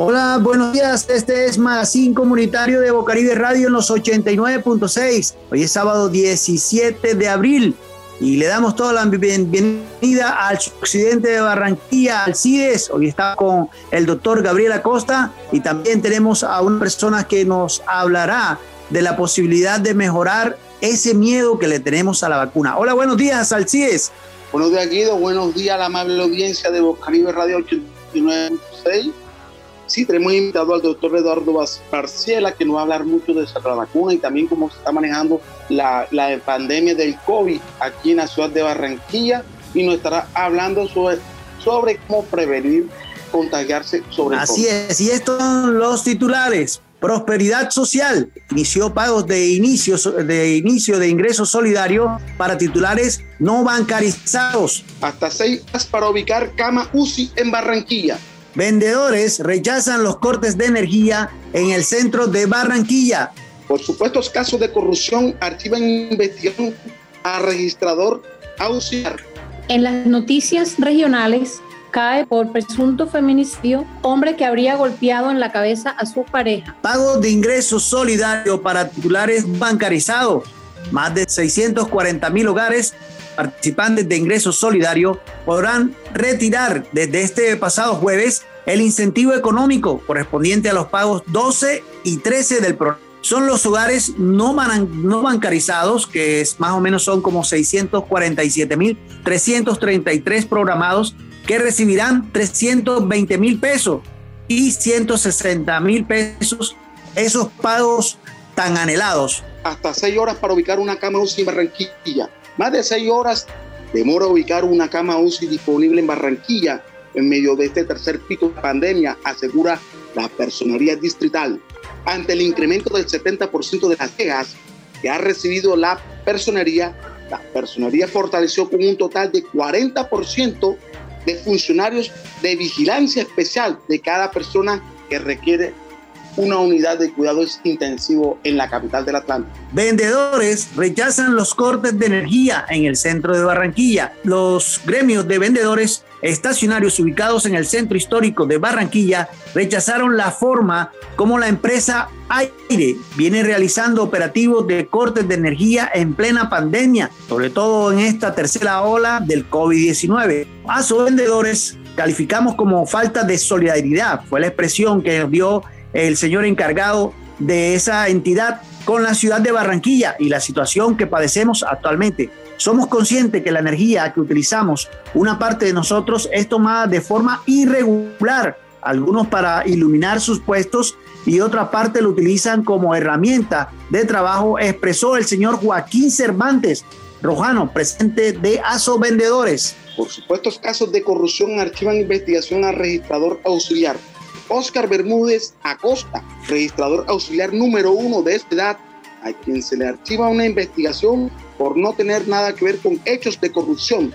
Hola, buenos días. Este es Magazine Comunitario de Bocaribe Radio en los 89.6. Hoy es sábado 17 de abril y le damos toda la bienvenida al occidente de Barranquilla, al CIDES. Hoy está con el doctor Gabriel Acosta y también tenemos a una persona que nos hablará de la posibilidad de mejorar ese miedo que le tenemos a la vacuna. Hola, buenos días, Alcides. Buenos días, Guido. Buenos días a la amable audiencia de Bocaribe Radio 89.6. Sí, tenemos invitado al doctor Eduardo Barciela, que nos va a hablar mucho de esa vacuna y también cómo se está manejando la, la pandemia del COVID aquí en la ciudad de Barranquilla y nos estará hablando sobre, sobre cómo prevenir contagiarse sobre Así es, y estos son los titulares. Prosperidad Social inició pagos de inicio, de inicio de ingreso solidario para titulares no bancarizados. Hasta seis para ubicar cama UCI en Barranquilla. Vendedores rechazan los cortes de energía en el centro de Barranquilla. Por supuestos casos de corrupción, archivan investigación a registrador auxiliar. En las noticias regionales, cae por presunto feminicidio hombre que habría golpeado en la cabeza a su pareja. Pago de ingresos solidario para titulares bancarizados. Más de 640 mil hogares participantes de ingresos solidario podrán retirar desde este pasado jueves el incentivo económico correspondiente a los pagos 12 y 13 del programa. Son los hogares no, no bancarizados, que es, más o menos son como 647.333 programados, que recibirán 320 mil pesos y 160 mil pesos esos pagos tan anhelados. Hasta seis horas para ubicar una cama UCI en Barranquilla. Más de seis horas demora ubicar una cama UCI disponible en Barranquilla en medio de este tercer pico de pandemia, asegura la personería distrital. Ante el incremento del 70% de las quejas que ha recibido la personería, la personería fortaleció con un total de 40% de funcionarios de vigilancia especial de cada persona que requiere una unidad de cuidados intensivo en la capital del Atlántico. Vendedores rechazan los cortes de energía en el centro de Barranquilla. Los gremios de vendedores estacionarios ubicados en el centro histórico de Barranquilla rechazaron la forma como la empresa Aire viene realizando operativos de cortes de energía en plena pandemia, sobre todo en esta tercera ola del COVID-19. A sus vendedores calificamos como falta de solidaridad, fue la expresión que dio el señor encargado de esa entidad con la ciudad de Barranquilla y la situación que padecemos actualmente. Somos conscientes que la energía que utilizamos, una parte de nosotros, es tomada de forma irregular, algunos para iluminar sus puestos y otra parte lo utilizan como herramienta de trabajo, expresó el señor Joaquín Cervantes Rojano, presidente de ASO Vendedores. Por supuestos casos de corrupción archivan investigación al registrador auxiliar Oscar Bermúdez Acosta, registrador auxiliar número uno de esta edad, a quien se le archiva una investigación por no tener nada que ver con hechos de corrupción.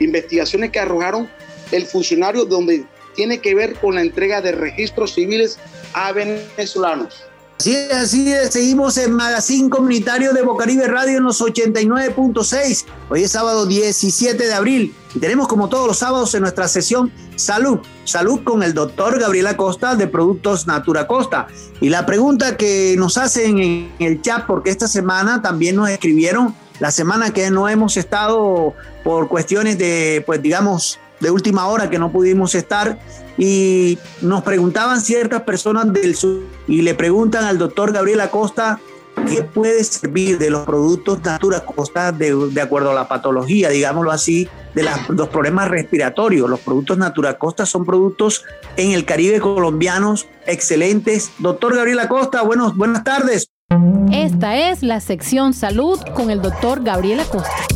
Investigaciones que arrojaron el funcionario donde tiene que ver con la entrega de registros civiles a venezolanos. Así es, así es. Seguimos en Magazine Comunitario de Bocaribe Radio en los 89.6. Hoy es sábado 17 de abril y tenemos como todos los sábados en nuestra sesión Salud. Salud con el doctor Gabriel Acosta de Productos Natura Costa. Y la pregunta que nos hacen en el chat, porque esta semana también nos escribieron, la semana que no hemos estado por cuestiones de, pues digamos, de última hora que no pudimos estar y nos preguntaban ciertas personas del sur y le preguntan al doctor Gabriel Acosta qué puede servir de los productos Natura Costa de, de acuerdo a la patología, digámoslo así, de los problemas respiratorios. Los productos Natura Costa son productos en el Caribe colombianos excelentes. Doctor Gabriel Acosta, buenos, buenas tardes. Esta es la sección salud con el doctor Gabriel Acosta.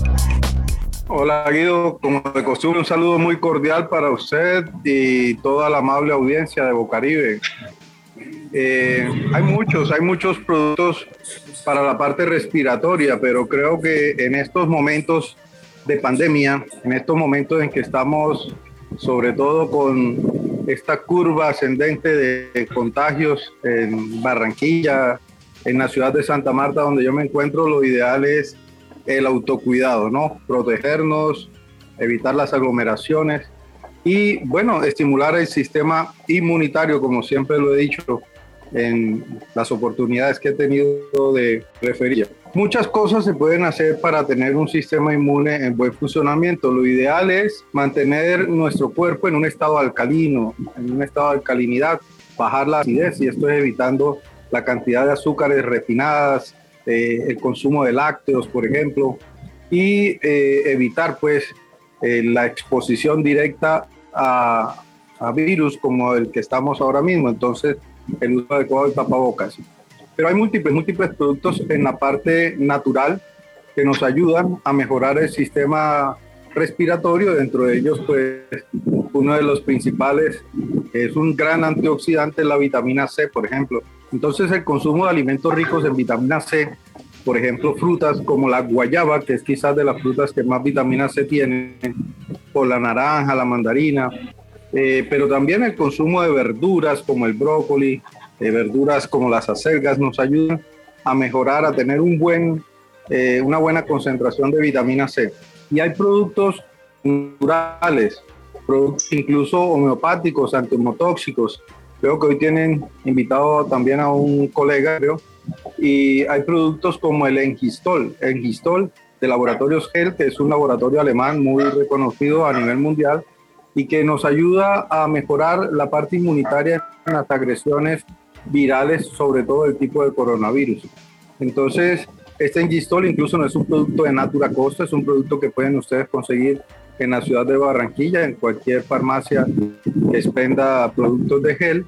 Hola Guido, como de costumbre un saludo muy cordial para usted y toda la amable audiencia de Bocaribe. Eh, hay muchos, hay muchos productos para la parte respiratoria, pero creo que en estos momentos de pandemia, en estos momentos en que estamos sobre todo con esta curva ascendente de contagios en Barranquilla, en la ciudad de Santa Marta, donde yo me encuentro, lo ideal es el autocuidado, ¿no? Protegernos, evitar las aglomeraciones. Y bueno, estimular el sistema inmunitario, como siempre lo he dicho en las oportunidades que he tenido de referir. Muchas cosas se pueden hacer para tener un sistema inmune en buen funcionamiento. Lo ideal es mantener nuestro cuerpo en un estado alcalino, en un estado de alcalinidad, bajar la acidez y esto es evitando la cantidad de azúcares refinadas, eh, el consumo de lácteos, por ejemplo, y eh, evitar pues eh, la exposición directa a, a, virus como el que estamos ahora mismo. Entonces, el uso adecuado de tapabocas. Pero hay múltiples, múltiples productos en la parte natural que nos ayudan a mejorar el sistema respiratorio. Dentro de ellos, pues, uno de los principales es un gran antioxidante, la vitamina C, por ejemplo. Entonces, el consumo de alimentos ricos en vitamina C, por ejemplo, frutas como la guayaba, que es quizás de las frutas que más vitamina C tienen, o la naranja, la mandarina, eh, pero también el consumo de verduras como el brócoli, de verduras como las acelgas nos ayudan a mejorar, a tener un buen, eh, una buena concentración de vitamina C. Y hay productos naturales, productos incluso homeopáticos, antihomotóxicos. Creo que hoy tienen invitado también a un colega, creo, y hay productos como el Engistol, Engistol de Laboratorios Gel, que es un laboratorio alemán muy reconocido a nivel mundial y que nos ayuda a mejorar la parte inmunitaria en las agresiones virales, sobre todo el tipo de coronavirus. Entonces, este Engistol incluso no es un producto de Natura Costa, es un producto que pueden ustedes conseguir en la ciudad de Barranquilla, en cualquier farmacia que expenda productos de gel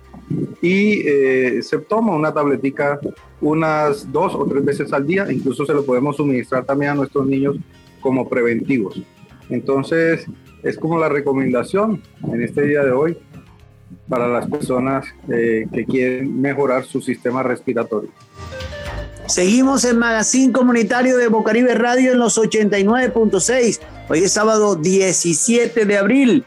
y eh, se toma una tabletica unas dos o tres veces al día, incluso se lo podemos suministrar también a nuestros niños como preventivos. Entonces, es como la recomendación en este día de hoy para las personas eh, que quieren mejorar su sistema respiratorio. Seguimos en Magazine Comunitario de Bocaribe Radio en los 89.6. Hoy es sábado 17 de abril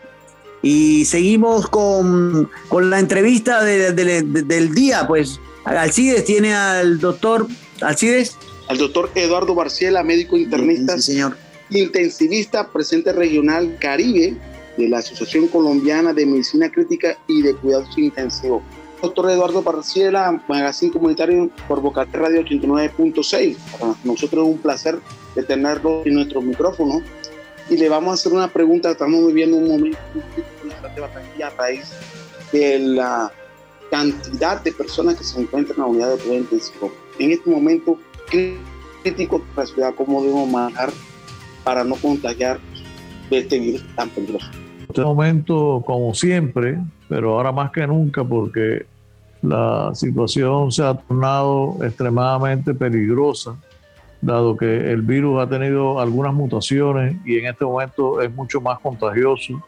y seguimos con, con la entrevista del día. Pues Alcides tiene al doctor Alcides. Al doctor Eduardo Barciela, médico internista. Sí, señor. Intensivista, presente regional Caribe de la Asociación Colombiana de Medicina Crítica y de Cuidados Intensivos. Doctor Eduardo Barciela, Magazine Comunitario por Bocate Radio 89.6. Para nosotros es un placer de tenerlo en nuestro micrófono y le vamos a hacer una pregunta. Estamos viviendo un momento de Barranquilla a raíz de la cantidad de personas que se encuentran en la unidad de cuidado intensivo. En este momento crítico para la ciudad, ¿cómo debemos manejar para no contagiar de este virus tan peligroso? Este momento, como siempre, pero ahora más que nunca, porque la situación se ha tornado extremadamente peligrosa dado que el virus ha tenido algunas mutaciones y en este momento es mucho más contagioso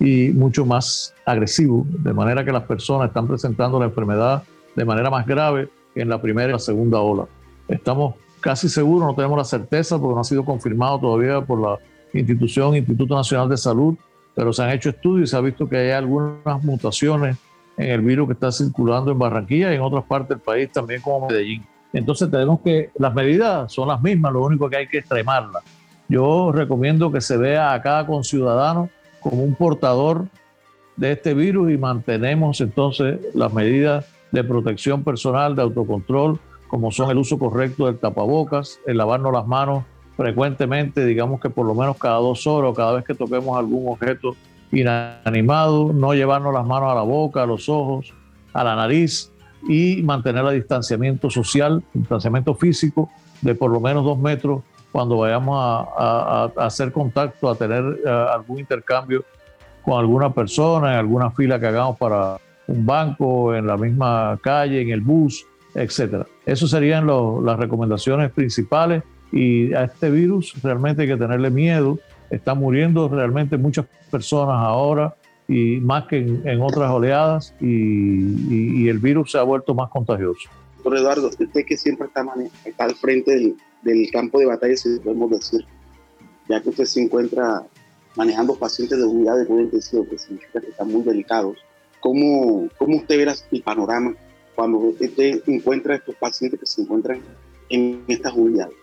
y mucho más agresivo, de manera que las personas están presentando la enfermedad de manera más grave que en la primera y la segunda ola. Estamos casi seguros, no tenemos la certeza porque no ha sido confirmado todavía por la institución, Instituto Nacional de Salud, pero se han hecho estudios y se ha visto que hay algunas mutaciones en el virus que está circulando en Barranquilla y en otras partes del país, también como Medellín. Entonces tenemos que, las medidas son las mismas, lo único que hay que extremarlas. Yo recomiendo que se vea a cada conciudadano como un portador de este virus y mantenemos entonces las medidas de protección personal, de autocontrol, como son el uso correcto del tapabocas, el lavarnos las manos frecuentemente, digamos que por lo menos cada dos horas o cada vez que toquemos algún objeto inanimado, no llevarnos las manos a la boca, a los ojos, a la nariz, y mantener el distanciamiento social, distanciamiento físico de por lo menos dos metros cuando vayamos a, hacer contacto, a tener eh, algún intercambio con alguna persona, en alguna fila que hagamos para un banco, en la misma calle, en el bus, etcétera. Esas serían las recomendaciones principales y a este virus realmente hay que tenerle miedo. Están muriendo realmente muchas personas ahora y más que en, otras oleadas y, el virus se ha vuelto más contagioso. Doctor Eduardo, usted que siempre está, está al frente del, campo de batalla, si podemos decir, ya que usted se encuentra manejando pacientes de unidad de cuidado intensivo, que significa que están muy delicados, ¿cómo, cómo usted ve el panorama cuando usted encuentra a estos pacientes que se encuentran en estas unidades?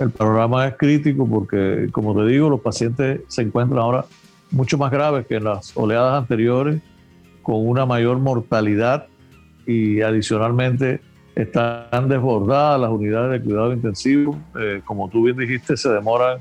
El panorama es crítico porque, como te digo, los pacientes se encuentran ahora mucho más graves que en las oleadas anteriores, con una mayor mortalidad y adicionalmente están desbordadas las unidades de cuidado intensivo. Eh, como tú bien dijiste, se demoran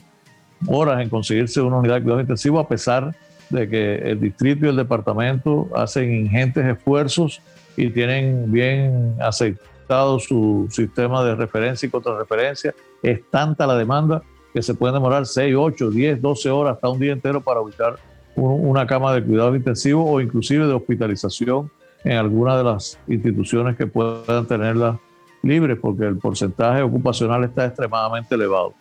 horas en conseguirse una unidad de cuidado intensivo a pesar de que el distrito y el departamento hacen ingentes esfuerzos y tienen bien aceptado su sistema de referencia y contrarreferencia. Es tanta la demanda que se puede demorar 6, 8, 10, 12 horas, hasta un día entero para ubicar una cama de cuidado intensivo o inclusive de hospitalización en alguna de las instituciones que puedan tenerlas libres, porque el porcentaje ocupacional está extremadamente elevado.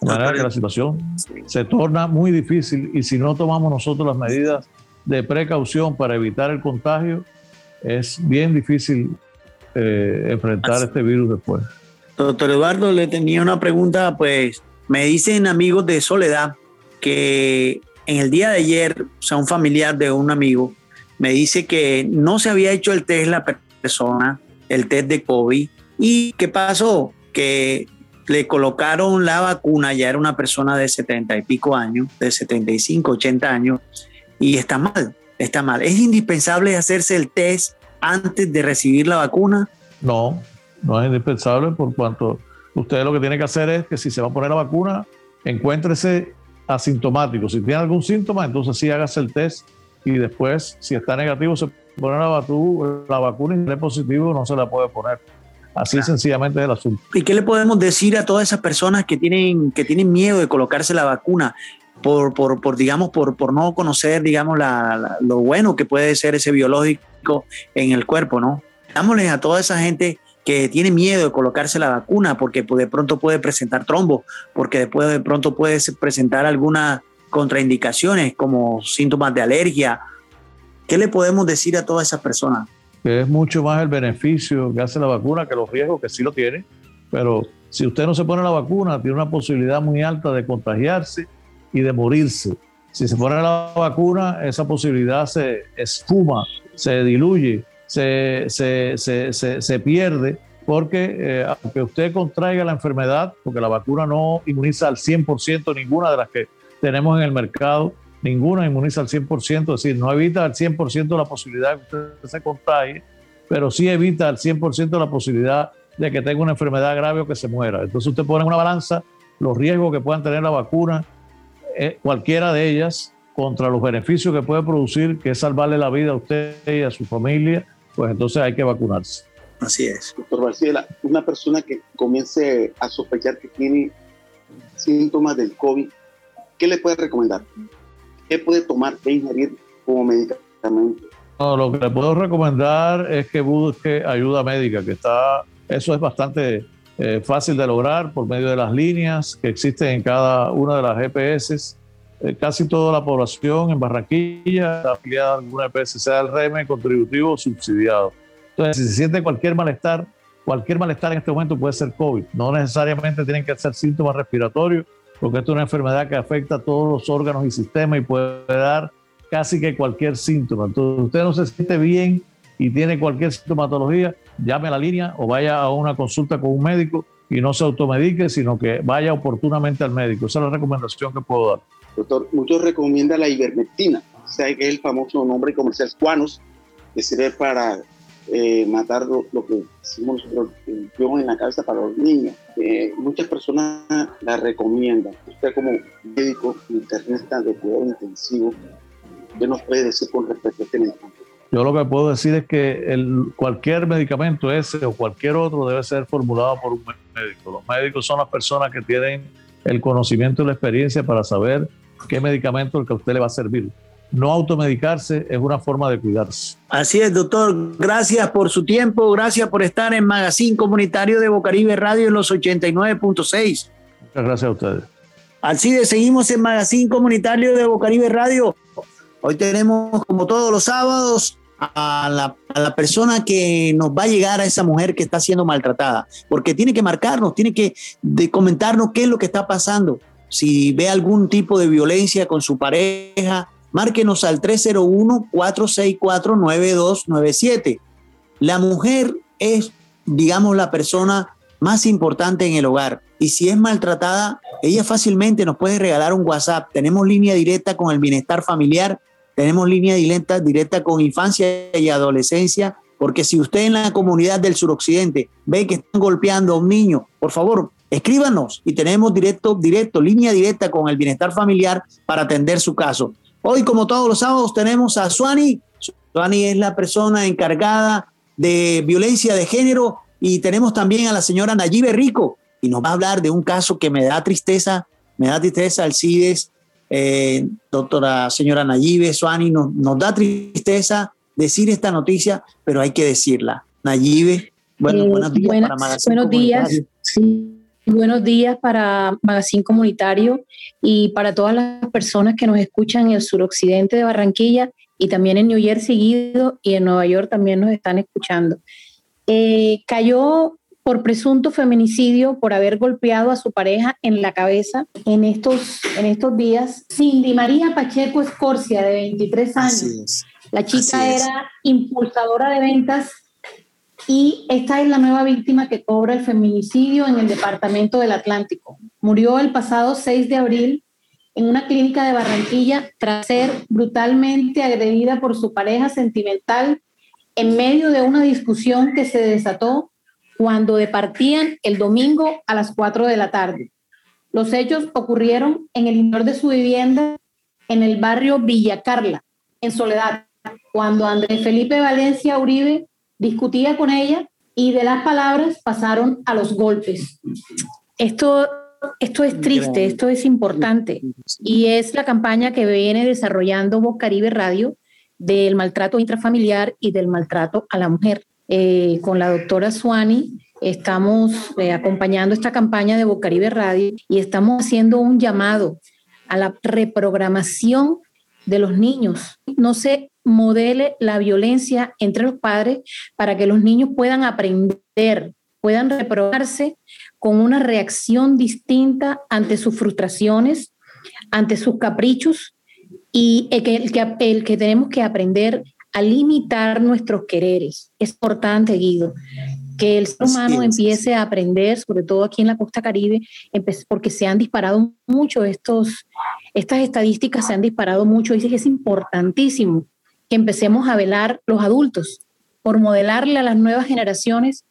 De manera que la situación se torna muy difícil y si no tomamos nosotros las medidas de precaución para evitar el contagio, es bien difícil eh, enfrentar este virus después. Doctor Eduardo, le tenía una pregunta, pues me dicen amigos de Soledad que en el día de ayer, o sea, un familiar de un amigo me dice que no se había hecho el test la persona, el test de COVID. ¿Y qué pasó? Que le colocaron la vacuna, ya era una persona de 70 y pico años, de 75, 80 años, y está mal, está mal. ¿Es indispensable hacerse el test antes de recibir la vacuna? No, no es indispensable por cuanto usted lo que tiene que hacer es que si se va a poner la vacuna, encuéntrese asintomático. Si tiene algún síntoma, entonces sí hágase el test y después, si está negativo, se pone la, la vacuna y si es positivo, no se la puede poner. Así sencillamente es el asunto. ¿Y qué le podemos decir a todas esas personas que tienen, que tienen miedo de colocarse la vacuna? Por, por, por digamos, por, por no conocer, digamos, la, lo bueno que puede ser ese biológico en el cuerpo, ¿no? Dámosles a toda esa gente que tiene miedo de colocarse la vacuna porque de pronto puede presentar trombo, porque después de pronto puede presentar algunas contraindicaciones como síntomas de alergia. ¿Qué le podemos decir a todas esas personas? Que es mucho más el beneficio que hace la vacuna que los riesgos que sí lo tiene, pero si usted no se pone la vacuna, tiene una posibilidad muy alta de contagiarse y de morirse. Si se pone la vacuna, esa posibilidad se esfuma, se diluye se, se, se, se pierde porque eh, aunque usted contraiga la enfermedad, porque la vacuna no inmuniza al 100% ninguna de las que tenemos en el mercado, ninguna inmuniza al 100%, es decir, no evita al 100% la posibilidad de que usted se contagie, pero sí evita al 100% la posibilidad de que tenga una enfermedad grave o que se muera. Entonces usted pone en una balanza los riesgos que puedan tener la vacuna, eh, cualquiera de ellas, contra los beneficios que puede producir, que es salvarle la vida a usted y a su familia pues entonces hay que vacunarse. Así es. Doctor Barcela, una persona que comience a sospechar que tiene síntomas del COVID, ¿qué le puede recomendar? ¿Qué puede tomar e ingerir como medicamento? lo que le puedo recomendar es que busque ayuda médica, que está, eso es bastante eh, fácil de lograr por medio de las líneas que existen en cada una de las GPS casi toda la población en Barranquilla está afiliada a alguna EPS, sea el régimen contributivo subsidiado. Entonces, si se siente cualquier malestar, cualquier malestar en este momento puede ser COVID. No necesariamente tienen que ser síntomas respiratorios, porque esto es una enfermedad que afecta a todos los órganos y sistemas y puede dar casi que cualquier síntoma. Entonces, usted no se siente bien y tiene cualquier sintomatología, llame a la línea o vaya a una consulta con un médico y no se automedique, sino que vaya oportunamente al médico. Esa es la recomendación que puedo dar. Doctor, muchos recomiendan la ivermectina, o sea, que es el famoso nombre comercial Squanos, que sirve para eh, matar lo, que decimos nosotros, en la cabeza para los niños. Eh, muchas personas la recomiendan. Usted como médico internista de cuidado intensivo, ¿qué nos puede decir con respecto a este medicamento? Yo lo que puedo decir es que cualquier medicamento ese o cualquier otro debe ser formulado por un médico. Los médicos son las personas que tienen el conocimiento y la experiencia para saber qué medicamento el que a usted le va a servir. No automedicarse es una forma de cuidarse. Así es, doctor. Gracias por su tiempo. Gracias por estar en Magazine Comunitario de Bocaribe Radio en los 89.6. Muchas gracias a ustedes. Así de seguimos en Magazine Comunitario de Bocaribe Radio. Hoy tenemos, como todos los sábados, a la, a la, persona que nos va a llegar a esa mujer que está siendo maltratada, porque tiene que marcarnos, tiene que de comentarnos qué es lo que está pasando si ve algún tipo de violencia con su pareja, márquenos al 301-464-9297. La mujer es, digamos, la persona más importante en el hogar y si es maltratada ella fácilmente nos puede regalar un WhatsApp. Tenemos línea directa con el bienestar familiar, tenemos línea directa, directa con infancia y adolescencia, porque si usted en la comunidad del suroccidente ve que están golpeando a un niño, por favor, escríbanos y tenemos directo, directo, línea directa con el bienestar familiar para atender su caso. Hoy, como todos los sábados, tenemos a Suani. Suani es la persona encargada de violencia de género y tenemos también a la señora Nayibe Rico y nos va a hablar de un caso que me da tristeza, me da tristeza Alcides, eh, doctora señora Nayibe, Suani, nos, nos da tristeza decir esta noticia, pero hay que decirla. Nayibe, bueno, eh, buenos días para Magazine Buenos días, buenos días para Magazine Comunitario y para todas las personas que nos escuchan en el suroccidente de Barranquilla y también en New Jersey y en Nueva York también nos están escuchando. Eh, cayó por presunto feminicidio por haber golpeado a su pareja en la cabeza en estos, en estos días. Cindy María Pacheco Escorcia, de 23 años. La chica era impulsadora de ventas y esta es la nueva víctima que cobra el feminicidio en el departamento del Atlántico. Murió el pasado 6 de abril en una clínica de Barranquilla tras ser brutalmente agredida por su pareja sentimental en medio de una discusión que se desató cuando departían el domingo a las 4 de la tarde. Los hechos ocurrieron en el interior de su vivienda en el barrio Villa Carla, en Soledad, cuando Andrés Felipe Valencia Uribe discutía con ella y de las palabras pasaron a los golpes. Esto, esto es triste, esto es importante y es la campaña que viene desarrollando Voz Caribe Radio del maltrato intrafamiliar y del maltrato a la mujer. Eh, con la doctora Suani estamos eh, acompañando esta campaña de Bocaribe Radio y estamos haciendo un llamado a la reprogramación de los niños. No se modele la violencia entre los padres para que los niños puedan aprender, puedan reprogramarse con una reacción distinta ante sus frustraciones, ante sus caprichos y el que, el que, el que tenemos que aprender a limitar nuestros quereres. Es importante, Guido, que el ser humano empiece a aprender, sobre todo aquí en la costa caribe, porque se han disparado mucho estos, estas estadísticas se han disparado mucho. Dice que es importantísimo que empecemos a velar los adultos por modelarle a las nuevas generaciones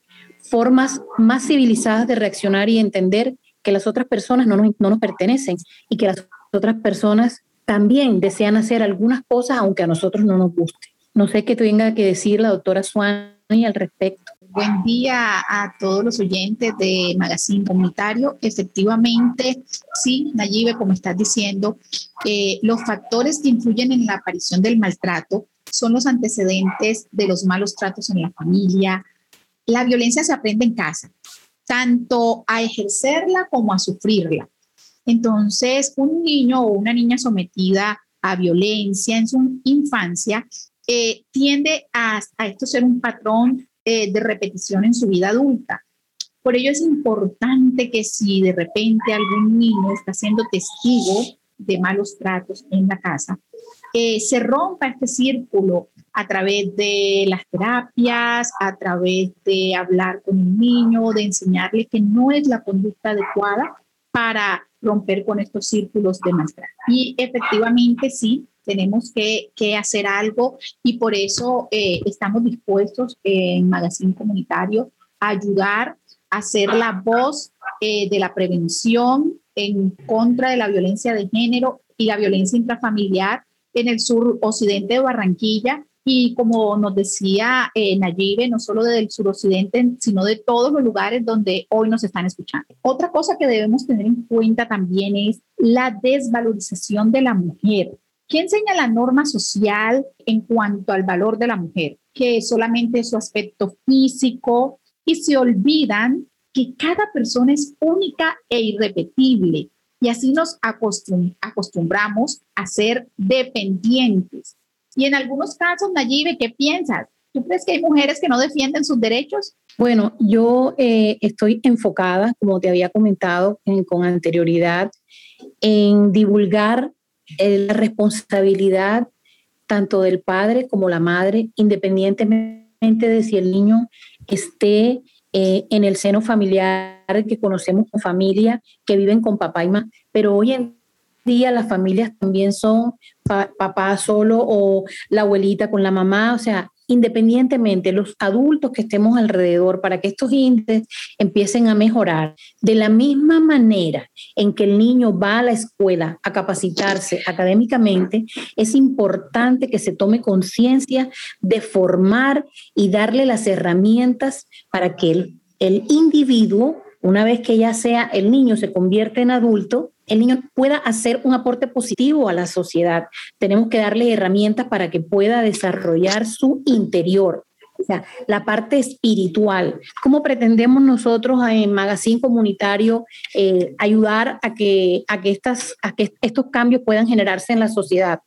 formas más civilizadas de reaccionar y entender que las otras personas no nos, no nos pertenecen y que las otras personas también desean hacer algunas cosas aunque a nosotros no nos guste. No sé qué tenga que decir la doctora Suani al respecto. Buen día a todos los oyentes de Magazine Comunitario. Efectivamente, sí, Nayibe, como estás diciendo, eh, los factores que influyen en la aparición del maltrato son los antecedentes de los malos tratos en la familia. La violencia se aprende en casa, tanto a ejercerla como a sufrirla. Entonces, un niño o una niña sometida a violencia en su infancia eh, tiende a, esto ser un patrón eh, de repetición en su vida adulta. Por ello es importante que si de repente algún niño está siendo testigo de malos tratos en la casa, eh, se rompa este círculo a través de las terapias, a través de hablar con un niño, de enseñarle que no es la conducta adecuada para romper con estos círculos de maltrato. Y efectivamente sí, tenemos que, hacer algo y por eso eh, estamos dispuestos en Magazine Comunitario a ayudar a ser la voz eh, de la prevención en contra de la violencia de género y la violencia intrafamiliar en el sur occidente de Barranquilla y como nos decía eh, Nayibe, no solo del suroccidente, sino de todos los lugares donde hoy nos están escuchando. Otra cosa que debemos tener en cuenta también es la desvalorización de la mujer. ¿Qué enseña la norma social en cuanto al valor de la mujer? Que solamente su aspecto físico y se olvidan que cada persona es única e irrepetible y así nos acostumbramos a ser dependientes. Y en algunos casos, Nayibe, ¿qué piensas? ¿Tú crees que hay mujeres que no defienden sus derechos? Bueno, yo eh, estoy enfocada, como te había comentado con anterioridad, en divulgar eh, la responsabilidad tanto del padre como la madre, independientemente de si el niño esté eh, en el seno familiar que conocemos con familia, que viven con papá y mamá, pero hoy en día las familias también son papá solo o la abuelita con la mamá, o sea, independientemente los adultos que estemos alrededor para que estos índices empiecen a mejorar. De la misma manera en que el niño va a la escuela a capacitarse académicamente, es importante que se tome conciencia de formar y darle las herramientas para que el, el individuo, una vez que ya sea el niño se convierte en adulto, el niño pueda hacer un aporte positivo a la sociedad. Tenemos que darle herramientas para que pueda desarrollar su interior, la parte espiritual. ¿Cómo pretendemos nosotros en Magazine Comunitario eh, ayudar a que, a, que estas, a que estos cambios puedan generarse en la sociedad?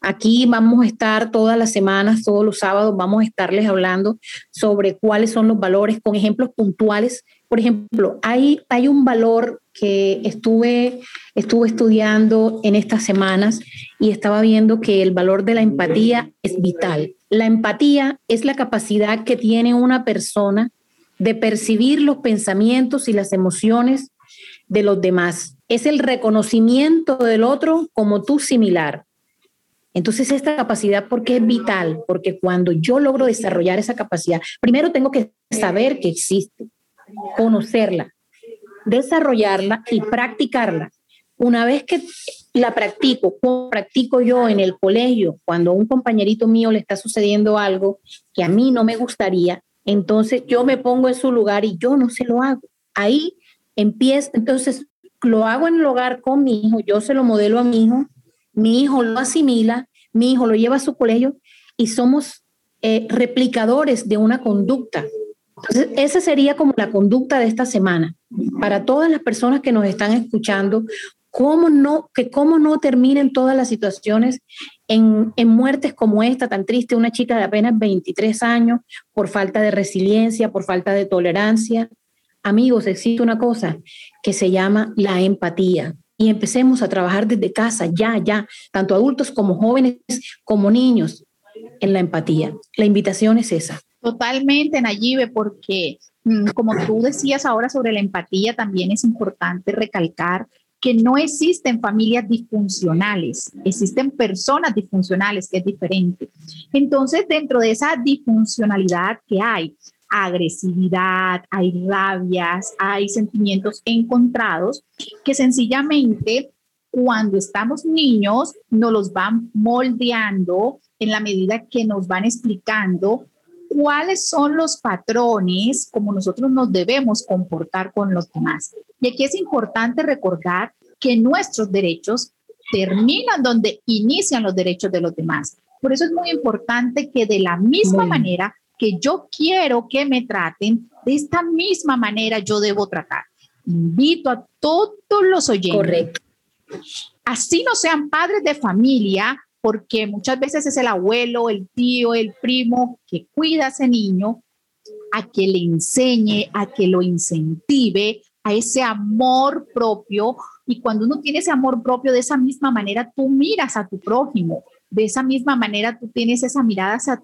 Aquí vamos a estar todas las semanas, todos los sábados, vamos a estarles hablando sobre cuáles son los valores con ejemplos puntuales. Por ejemplo, hay, hay un valor que estuve, estuve estudiando en estas semanas y estaba viendo que el valor de la empatía es vital. La empatía es la capacidad que tiene una persona de percibir los pensamientos y las emociones de los demás. Es el reconocimiento del otro como tú similar. Entonces, esta capacidad, ¿por qué es vital? Porque cuando yo logro desarrollar esa capacidad, primero tengo que saber que existe, conocerla, desarrollarla y practicarla. Una vez que la practico, como practico yo en el colegio, cuando a un compañerito mío le está sucediendo algo que a mí no me gustaría, entonces yo me pongo en su lugar y yo no se lo hago. Ahí empiezo, entonces lo hago en el hogar con mi hijo, yo se lo modelo a mi hijo mi hijo lo asimila, mi hijo lo lleva a su colegio y somos eh, replicadores de una conducta. Entonces, esa sería como la conducta de esta semana. Para todas las personas que nos están escuchando, cómo no, que cómo no terminen todas las situaciones en, en, muertes como esta, tan triste, una chica de apenas 23 años, por falta de resiliencia, por falta de tolerancia. Amigos, existe una cosa que se llama la empatía y empecemos a trabajar desde casa, ya, ya, tanto adultos como jóvenes, como niños, en la empatía. La invitación es esa. Totalmente, Nayibe, porque mm, como tú decías ahora sobre la empatía, también es importante recalcar que no existen familias disfuncionales, existen personas disfuncionales, que es diferente. Entonces, dentro de esa disfuncionalidad que hay, agresividad, hay rabias, hay sentimientos encontrados que sencillamente cuando estamos niños nos los van moldeando en la medida que nos van explicando cuáles son los patrones como nosotros nos debemos comportar con los demás. Y aquí es importante recordar que nuestros derechos terminan donde inician los derechos de los demás. Por eso es muy importante que de la misma manera que yo quiero que me traten, de esta misma manera yo debo tratar. Invito a todos los oyentes. Correcto. Así no sean padres de familia, porque muchas veces es el abuelo, el tío, el primo que cuida a ese niño, a que le enseñe, a que lo incentive, a ese amor propio. Y cuando uno tiene ese amor propio, de esa misma manera tú miras a tu prójimo, de esa misma manera tú tienes esa mirada hacia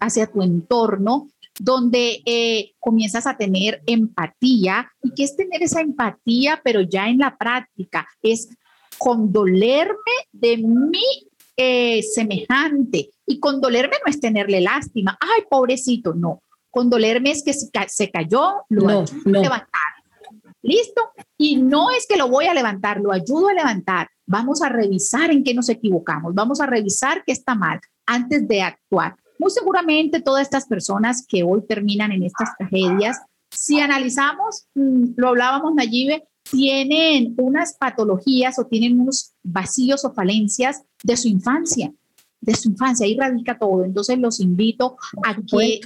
hacia tu entorno, donde eh, comienzas a tener empatía. ¿Y qué es tener esa empatía, pero ya en la práctica? Es condolerme de mi eh, semejante. Y condolerme no es tenerle lástima. Ay, pobrecito, no. Condolerme es que se, cayó, lo no, ayudo a levantar. ¿Listo? Y no es que lo voy a levantar, lo ayudo a levantar. Vamos a revisar en qué nos equivocamos, vamos a revisar qué está mal antes de actuar. Muy seguramente todas estas personas que hoy terminan en estas tragedias, si analizamos, mm, lo hablábamos Nayibe, tienen unas patologías o tienen unos vacíos o falencias de su infancia, de su infancia, ahí radica todo. Entonces los invito a que,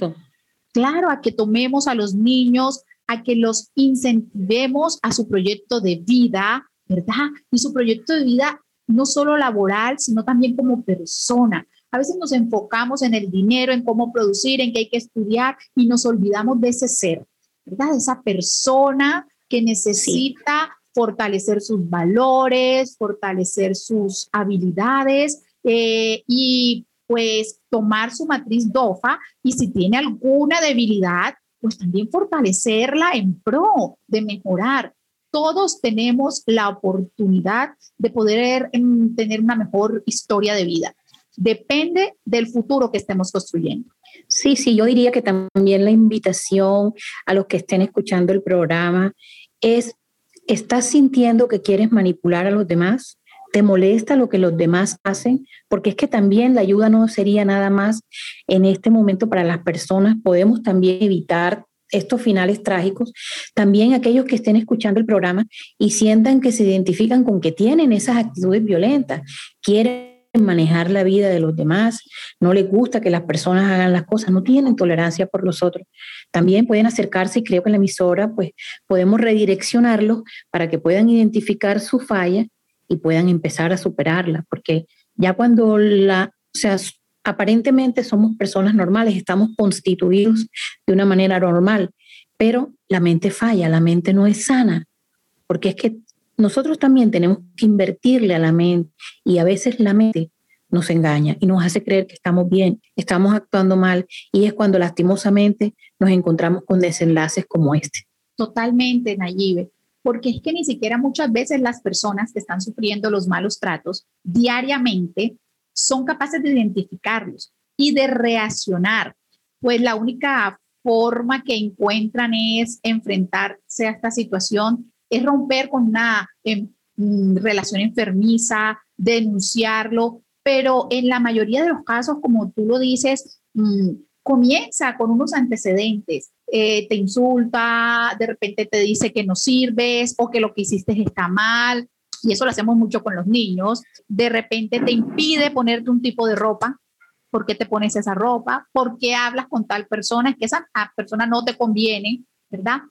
claro, a que tomemos a los niños, a que los incentivemos a su proyecto de vida, ¿verdad? Y su proyecto de vida no solo laboral, sino también como persona. A veces nos enfocamos en el dinero, en cómo producir, en qué hay que estudiar y nos olvidamos de ese ser, ¿verdad? De esa persona que necesita fortalecer sus valores, fortalecer sus habilidades eh, y pues tomar su matriz DOFA y si tiene alguna debilidad, pues también fortalecerla en pro de mejorar. Todos tenemos la oportunidad de poder em, tener una mejor historia de vida. Depende del futuro que estemos construyendo. Sí, sí, yo diría que también la invitación a los que estén escuchando el programa es, ¿estás sintiendo que quieres manipular a los demás? ¿Te molesta lo que los demás hacen? Porque es que también la ayuda no sería nada más en este momento para las personas. Podemos también evitar estos finales trágicos, también aquellos que estén escuchando el programa y sientan que se identifican con que tienen esas actitudes violentas, quieren manejar la vida de los demás, no les gusta que las personas hagan las cosas, no tienen tolerancia por los otros. También pueden acercarse y creo que en la emisora pues podemos redireccionarlos para que puedan identificar su falla y puedan empezar a superarla, porque ya cuando la, o sea, aparentemente somos personas normales, estamos constituidos de una manera normal, pero la mente falla, la mente no es sana, porque es que nosotros también tenemos que invertirle a la mente y a veces la mente nos engaña y nos hace creer que estamos bien, estamos actuando mal y es cuando lastimosamente nos encontramos con desenlaces como este. Totalmente, Nayibe, porque es que ni siquiera muchas veces las personas que están sufriendo los malos tratos diariamente son capaces de identificarlos y de reaccionar, pues la única forma que encuentran es enfrentarse a esta situación es romper con una em, mm, relación enfermiza, denunciarlo, pero en la mayoría de los casos, como tú lo dices, mm, comienza con unos antecedentes. Eh, te insulta, de repente te dice que no sirves o que lo que hiciste está mal, y eso lo hacemos mucho con los niños. De repente te impide ponerte un tipo de ropa. ¿Por qué te pones esa ropa? ¿Por qué hablas con tal persona? Es que esa persona no te conviene, ¿verdad?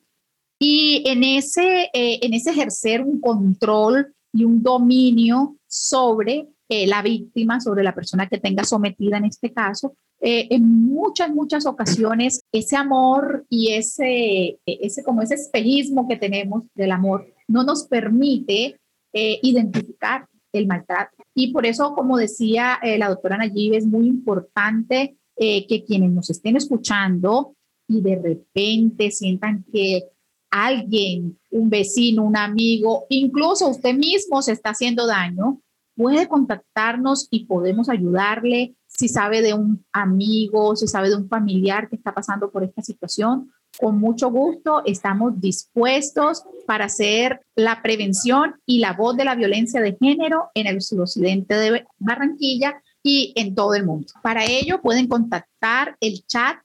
Y en ese, eh, en ese ejercer un control y un dominio sobre eh, la víctima, sobre la persona que tenga sometida en este caso, eh, en muchas, muchas ocasiones ese amor y ese, ese, como ese espejismo que tenemos del amor no nos permite identificar el maltrato. Y por eso, como decía la doctora Nayib, es muy importante que quienes nos estén escuchando y de repente sientan que alguien, un vecino, un amigo, incluso usted mismo se está haciendo daño, puede contactarnos y podemos ayudarle si sabe de un amigo, si sabe de un familiar que está pasando por esta situación. Con mucho gusto estamos dispuestos para hacer la prevención y la voz de la violencia de género en el suroccidente de Barranquilla y en todo el mundo. Para ello pueden contactar el chat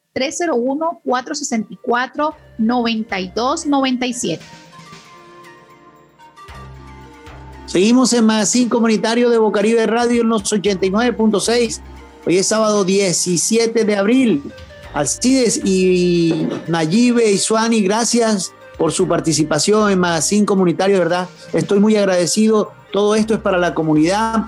301-464-9297. Seguimos en Magazine Comunitario de Bocaribe Radio en los 89.6. Hoy es sábado 17 de abril. Alcides y Nayibe y Suani, gracias por su participación en Magazine Comunitario, ¿verdad? Estoy muy agradecido. Todo esto es para la comunidad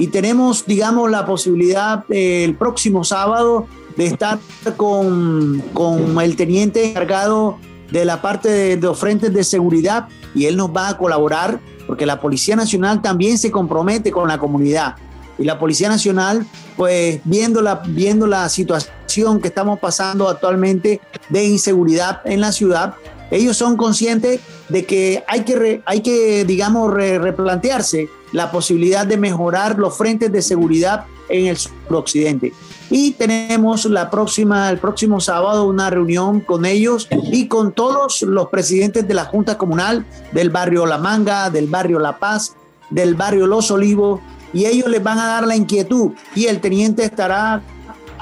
y tenemos, digamos, la posibilidad eh, el próximo sábado de estar con, con el teniente encargado de la parte de, los frentes de seguridad y él nos va a colaborar porque la Policía Nacional también se compromete con la comunidad. Y la Policía Nacional, pues viendo la, viendo la situación que estamos pasando actualmente de inseguridad en la ciudad, ellos son conscientes de que hay que, hay que digamos, replantearse la posibilidad de mejorar los frentes de seguridad en el suroccidente. Y tenemos la próxima, el próximo sábado una reunión con ellos y con todos los presidentes de la Junta Comunal del barrio La Manga, del barrio La Paz, del barrio Los Olivos, y ellos les van a dar la inquietud y el teniente estará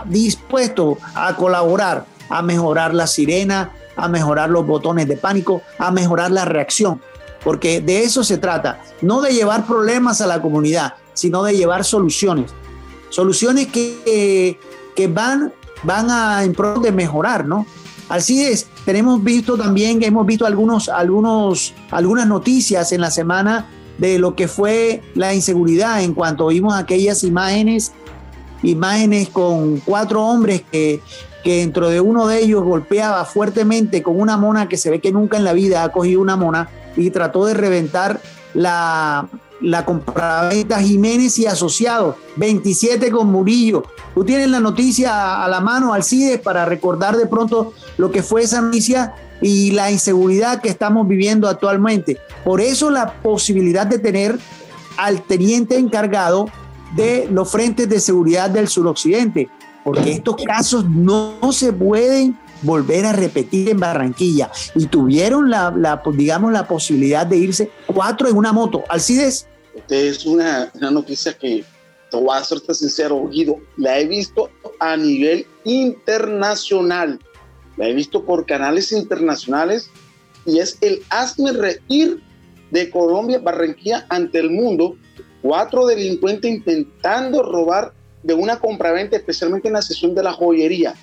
dispuesto a colaborar, a mejorar la sirena, a mejorar los botones de pánico, a mejorar la reacción, porque de eso se trata, no de llevar problemas a la comunidad, sino de llevar soluciones soluciones que, que van, van a en pro de mejorar, ¿no? Así es, tenemos visto también, hemos visto algunos, algunos, algunas noticias en la semana de lo que fue la inseguridad en cuanto vimos aquellas imágenes, imágenes con cuatro hombres que, que dentro de uno de ellos golpeaba fuertemente con una mona que se ve que nunca en la vida ha cogido una mona y trató de reventar la, la compraventa Jiménez y Asociados, 27 con Murillo, Tú tienes la noticia a la mano, Alcides, para recordar de pronto lo que fue esa noticia y la inseguridad que estamos viviendo actualmente. Por eso la posibilidad de tener al teniente encargado de los frentes de seguridad del suroccidente, porque estos casos no, se pueden volver a repetir en Barranquilla y tuvieron la, la, digamos la posibilidad de irse cuatro en una moto. Alcides. Es una, una noticia que te voy a serte sincero, Guido, la he visto a nivel internacional, la he visto por canales internacionales y es el hazme reír de Colombia, Barranquilla ante el mundo. Cuatro delincuentes intentando robar de una compraventa, especialmente en la sesión de la joyería.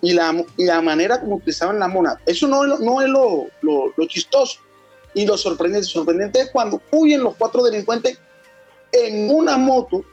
Y la, la manera como utilizaban la mona. Eso no no es lo, lo, lo chistoso y lo sorprendente. Sorprendente es cuando huyen los cuatro delincuentes en una moto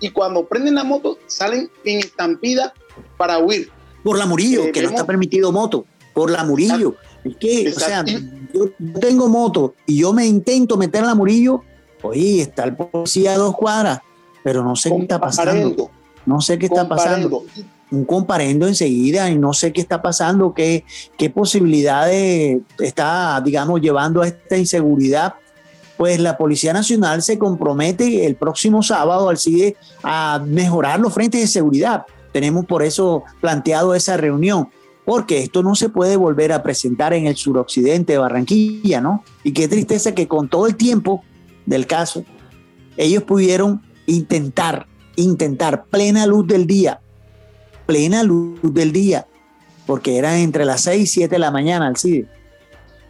y cuando prenden la moto salen en estampida para huir. Por la Murillo, eh, que no está permitido moto, por la Murillo. Es que, o sea, yo tengo moto y yo me intento meter a la Murillo, oye, está el policía a dos cuadras, pero no sé qué está pasando. No sé qué está pasando. Un comparendo enseguida y no sé qué está pasando, qué, qué posibilidades está, digamos, llevando a esta inseguridad pues la Policía Nacional se compromete el próximo sábado al CIDE a mejorar los frentes de seguridad. Tenemos por eso planteado esa reunión, porque esto no se puede volver a presentar en el suroccidente de Barranquilla, ¿no? Y qué tristeza que con todo el tiempo del caso, ellos pudieron intentar, intentar plena luz del día, plena luz del día, porque era entre las 6 y 7 de la mañana al CIDE.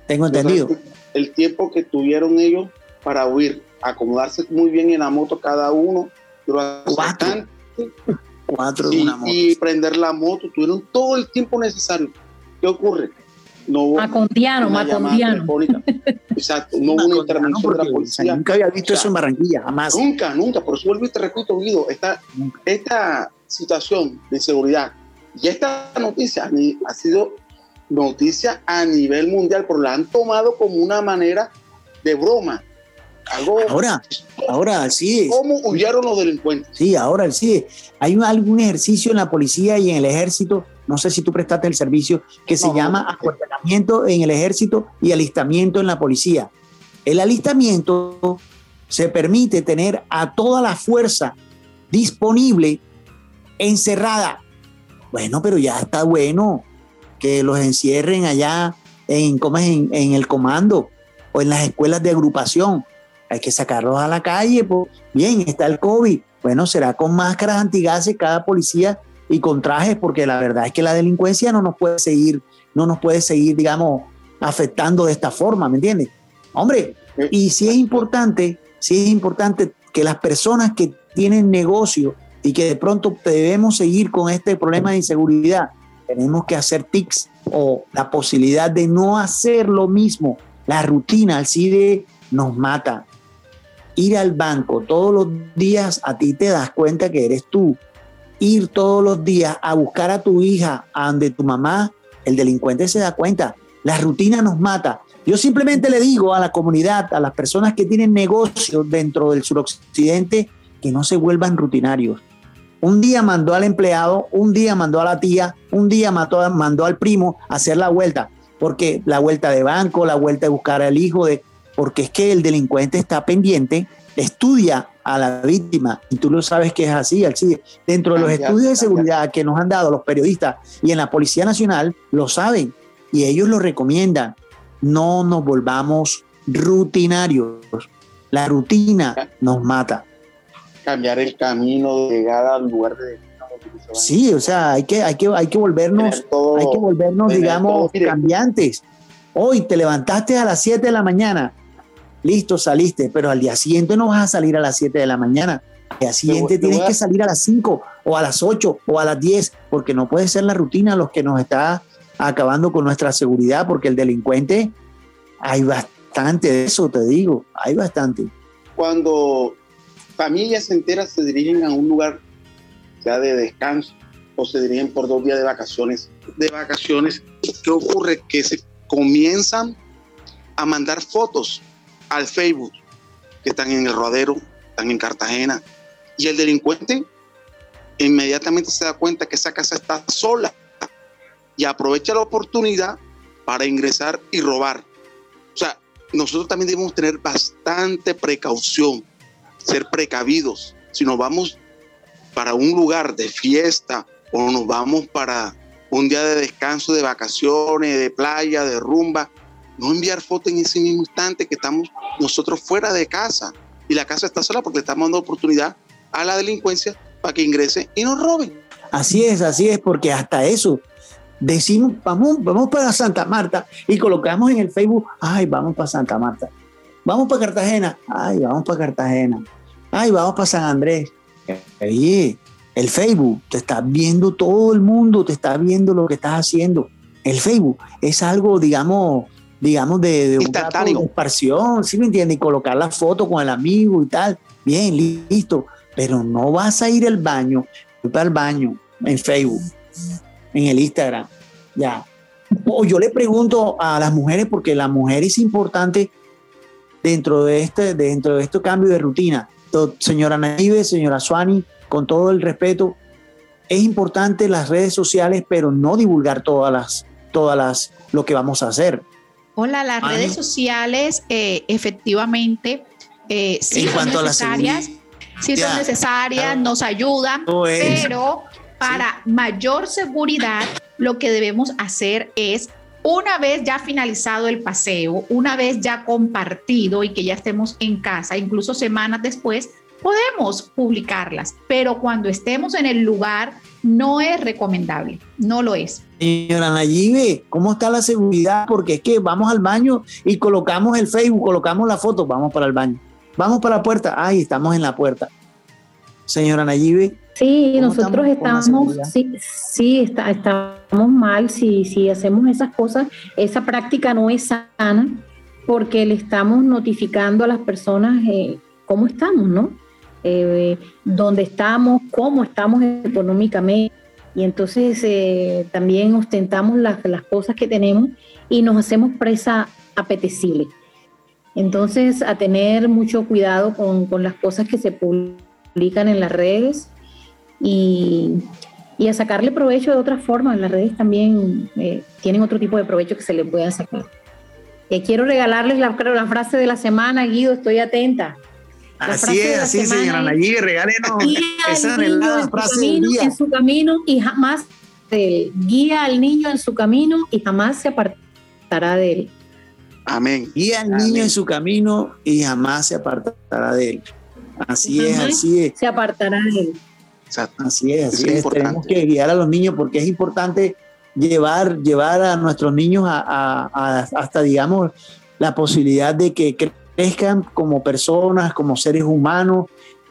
Tengo entendido el tiempo que tuvieron ellos para huir, acomodarse muy bien en la moto cada uno, cuatro, cuatro de una moto. y prender la moto, tuvieron todo el tiempo necesario. ¿Qué ocurre? No hubo Macondiano, Macondiano. Exacto, no hubo una intervención de la policía. Nunca había visto eso en Barranquilla, jamás. Nunca, nunca. Por eso vuelvo y te repito, Guido, esta, esta situación de seguridad y esta noticia ha sido noticia a nivel mundial, pero la han tomado como una manera de broma. ahora, ahora sí. ¿Cómo huyeron los delincuentes? Sí, ahora sí. Hay algún ejercicio en la policía y en el ejército, no sé si tú prestaste el servicio, que se llama acuartelamiento en el ejército y alistamiento en la policía. El alistamiento se permite tener a toda la fuerza disponible, encerrada. Bueno, pero ya está bueno que los encierren allá en, en, en el comando o en las escuelas de agrupación. Hay que sacarlos a la calle. Pues. Bien, está el COVID. Bueno, será con máscaras antigases cada policía y con trajes, porque la verdad es que la delincuencia no nos puede seguir, no nos puede seguir, digamos, afectando de esta forma, ¿me entiendes? Hombre, y si es importante, si es importante que las personas que tienen negocio y que de pronto debemos seguir con este problema de inseguridad, tenemos que hacer tics o la posibilidad de no hacer lo mismo. La rutina al CIDE nos mata. Ir al banco todos los días, a ti te das cuenta que eres tú. Ir todos los días a buscar a tu hija, a donde tu mamá, el delincuente se da cuenta. La rutina nos mata. Yo simplemente le digo a la comunidad, a las personas que tienen negocios dentro del suroccidente, que no se vuelvan rutinarios un día mandó al empleado, un día mandó a la tía, un día mandó, mandó al primo a hacer la vuelta, porque la vuelta de banco, la vuelta de buscar al hijo, de, porque es que el delincuente está pendiente, estudia a la víctima, y tú lo sabes que es así, así. Dentro de los estudios de seguridad que nos han dado los periodistas y en la Policía Nacional, lo saben, y ellos lo recomiendan. No nos volvamos rutinarios. La rutina nos mata cambiar el camino de llegada al lugar de Sí, o sea, hay que, hay que, hay que volvernos, hay que volvernos, digamos, cambiantes. Hoy te levantaste a las 7 de la mañana, listo, saliste, pero al día siguiente no vas a salir a las 7 de la mañana. Al día siguiente tienes que salir a las 5 o a las 8 o a las 10, porque no puede ser la rutina los que nos está acabando con nuestra seguridad, porque el delincuente, hay bastante de eso, te digo, hay bastante. Cuando familias enteras se dirigen a un lugar ya de descanso o se dirigen por dos días de vacaciones. De vacaciones, ¿qué ocurre? Que se comienzan a mandar fotos al Facebook que están en el rodero, están en Cartagena. Y el delincuente inmediatamente se da cuenta que esa casa está sola y aprovecha la oportunidad para ingresar y robar. O sea, nosotros también debemos tener bastante precaución, ser precavidos. Si nos vamos para un lugar de fiesta o nos vamos para un día de descanso, de vacaciones, de playa, de rumba, no enviar fotos en ese mismo instante que estamos nosotros fuera de casa y la casa está sola porque le estamos dando oportunidad a la delincuencia para que ingrese y nos roben. Así es, así es, porque hasta eso decimos, vamos, vamos para Santa Marta y colocamos en el Facebook, ay, vamos para Santa Marta. Vamos para Cartagena, ay, vamos para Cartagena. Ay, vamos para San Andrés. Oye, el Facebook, te está viendo todo el mundo, te está viendo lo que estás haciendo. El Facebook es algo, digamos, digamos, de, de, un de ¿sí me entiendes? Y colocar la foto con el amigo y tal. Bien, listo. Pero no vas a ir al baño, para el baño en Facebook en el Instagram. Ya. O yo le pregunto a las mujeres, porque la mujer es importante dentro de este, dentro de este cambio de rutina. Señora Naive, señora Suani, con todo el respeto, es importante las redes sociales, pero no divulgar todas las, todas las, lo que vamos a hacer. Hola, las redes sociales eh, efectivamente eh, sí son necesarias, sí son necesarias, nos ayudan, pero para mayor seguridad, lo que debemos hacer es, una vez ya finalizado el paseo, una vez ya compartido y que ya estemos en casa, incluso semanas después, podemos publicarlas, pero cuando estemos en el lugar no es recomendable, no lo es. Señora Nayibe, ¿cómo está la seguridad? Porque es que vamos al baño y colocamos el Facebook, colocamos la foto, vamos para el baño. Vamos para la puerta, ay, estamos en la puerta. Señora Nayibe, Sí, nosotros estamos, sí, sí está, estamos mal si, si hacemos esas cosas. Esa práctica no es sana porque le estamos notificando a las personas eh, cómo estamos, ¿no? Eh, dónde estamos, cómo estamos económicamente. Y entonces eh, también ostentamos las, las cosas que tenemos y nos hacemos presa apetecible. Entonces, a tener mucho cuidado con, con las cosas que se publican en las redes y, a sacarle provecho de otras formas. Las redes también eh, tienen otro tipo de provecho que se le pueda sacar. Eh, quiero regalarles la, la, frase de la semana, Guido, estoy atenta. así es, así es, señora Nayib, regálenos esa la frase del día. En su camino y jamás de Guía al niño en su camino y jamás se apartará de él. Amén. Guía al niño en su camino y jamás se apartará de él. Así es, así es. Se apartará de él. Así es, así es. Tenemos que guiar a los niños porque es importante llevar, llevar a nuestros niños a, hasta, digamos, la posibilidad de que crezcan como personas, como seres humanos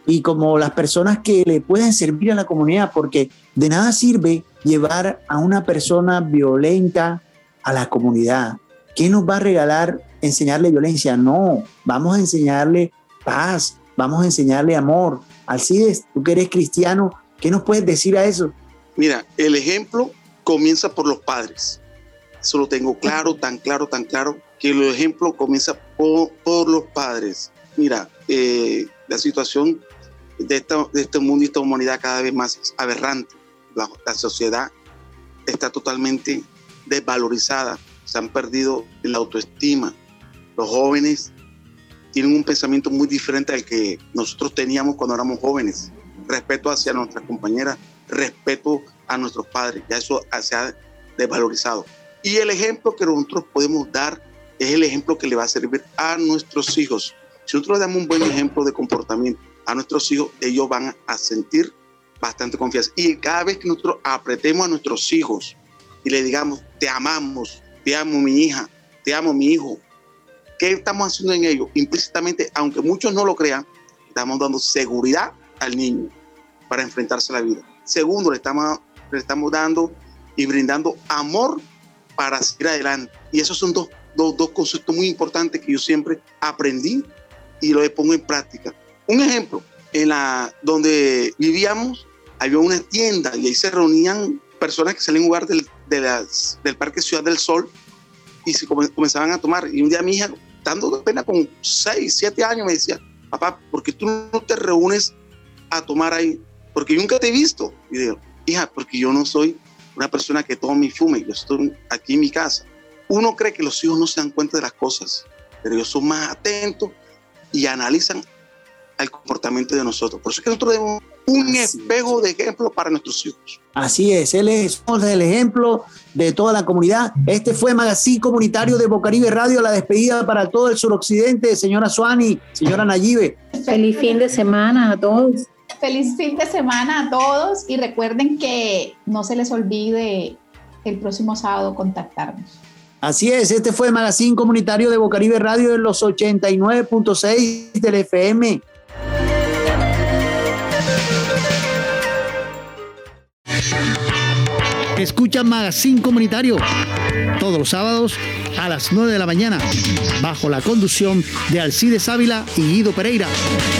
y como las personas que le pueden servir a la comunidad, porque de nada sirve llevar a una persona violenta a la comunidad. ¿Qué nos va a regalar enseñarle violencia? No, vamos a enseñarle paz, vamos a enseñarle amor, Alcides, tú que eres cristiano, ¿qué nos puedes decir a eso? Mira, el ejemplo comienza por los padres. Eso lo tengo claro, tan claro, tan claro, que el ejemplo comienza por, los padres. Mira, eh, la situación de, de, este mundo y esta humanidad cada vez más aberrante. La, la sociedad está totalmente desvalorizada, se han perdido la autoestima. Los jóvenes tienen un pensamiento muy diferente al que nosotros teníamos cuando éramos jóvenes. Respeto hacia nuestras compañeras, respeto a nuestros padres. Ya eso se ha desvalorizado. Y el ejemplo que nosotros podemos dar es el ejemplo que le va a servir a nuestros hijos. Si nosotros damos un buen ejemplo de comportamiento a nuestros hijos, ellos van a sentir bastante confianza. Y cada vez que nosotros apretemos a nuestros hijos y le digamos, te amamos, te amo mi hija, te amo mi hijo, ¿Qué estamos haciendo en ello? Implícitamente, aunque muchos no lo crean, estamos dando seguridad al niño para enfrentarse a la vida. Segundo, le estamos, le estamos dando y brindando amor para seguir adelante. Y esos son dos, dos, dos conceptos muy importantes que yo siempre aprendí y lo pongo en práctica. Un ejemplo, en la donde vivíamos había una tienda y ahí se reunían personas que salían a jugar del, de las, del Parque Ciudad del Sol y se comenzaban a tomar. Y un día mi hija, dando pena con 6, 7 años, me decía, papá, ¿por qué tú no te reúnes a tomar ahí? porque nunca te he visto. Y digo, hija, porque yo no soy una persona que tome y fume, yo estoy aquí en mi casa. Uno cree que los hijos no se dan cuenta de las cosas, pero ellos son más atentos y analizan el comportamiento de nosotros. Por eso es que nosotros debemos un espejo de ejemplo para nuestros hijos. Así es, él es el ejemplo de toda la comunidad. Este fue Magazine Comunitario de Bocaribe Radio, la despedida para todo el suroccidente, señora Suani, señora Nayibe. Feliz fin de semana a todos. Feliz fin de semana a todos y recuerden que no se les olvide el próximo sábado contactarnos. Así es, este fue el Magazine Comunitario de Bocaribe Radio en los 89.6 del FM. Escucha Magazine Comunitario todos los sábados a las 9 de la mañana, bajo la conducción de Alcides Ávila y Guido Pereira.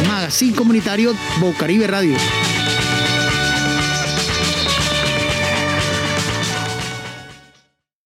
Magazine Comunitario Bocaribe Radio.